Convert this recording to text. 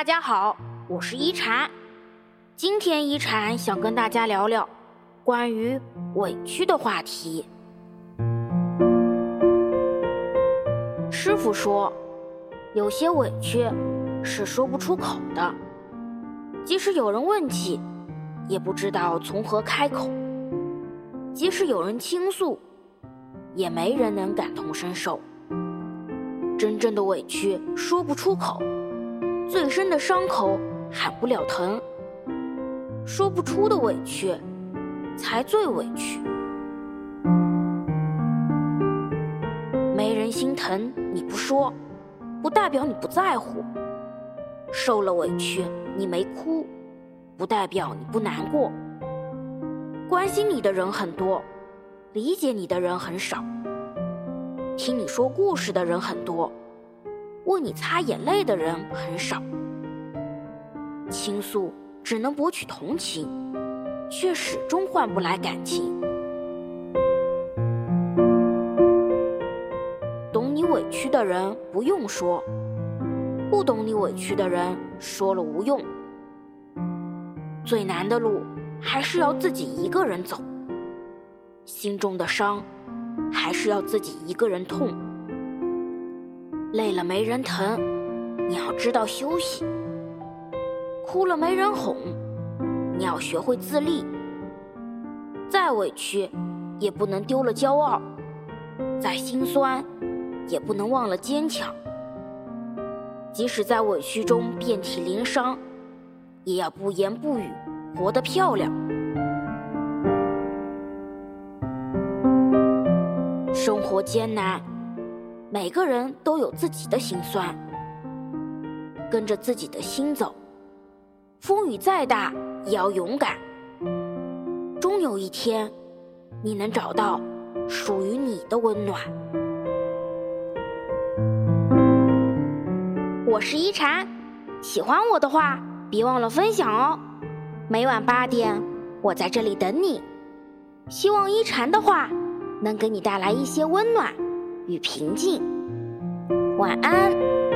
大家好，我是一禅。今天一禅想跟大家聊聊关于委屈的话题。师傅说，有些委屈是说不出口的，即使有人问起，也不知道从何开口；即使有人倾诉，也没人能感同身受。真正的委屈说不出口。最深的伤口喊不了疼，说不出的委屈才最委屈。没人心疼你不说，不代表你不在乎；受了委屈你没哭，不代表你不难过。关心你的人很多，理解你的人很少；听你说故事的人很多。为你擦眼泪的人很少，倾诉只能博取同情，却始终换不来感情。懂你委屈的人不用说，不懂你委屈的人说了无用。最难的路还是要自己一个人走，心中的伤还是要自己一个人痛。累了没人疼，你要知道休息；哭了没人哄，你要学会自立。再委屈，也不能丢了骄傲；再心酸，也不能忘了坚强。即使在委屈中遍体鳞伤，也要不言不语，活得漂亮。生活艰难。每个人都有自己的心酸，跟着自己的心走，风雨再大也要勇敢。终有一天，你能找到属于你的温暖。我是一禅，喜欢我的话，别忘了分享哦。每晚八点，我在这里等你。希望一禅的话能给你带来一些温暖。与平静，晚安。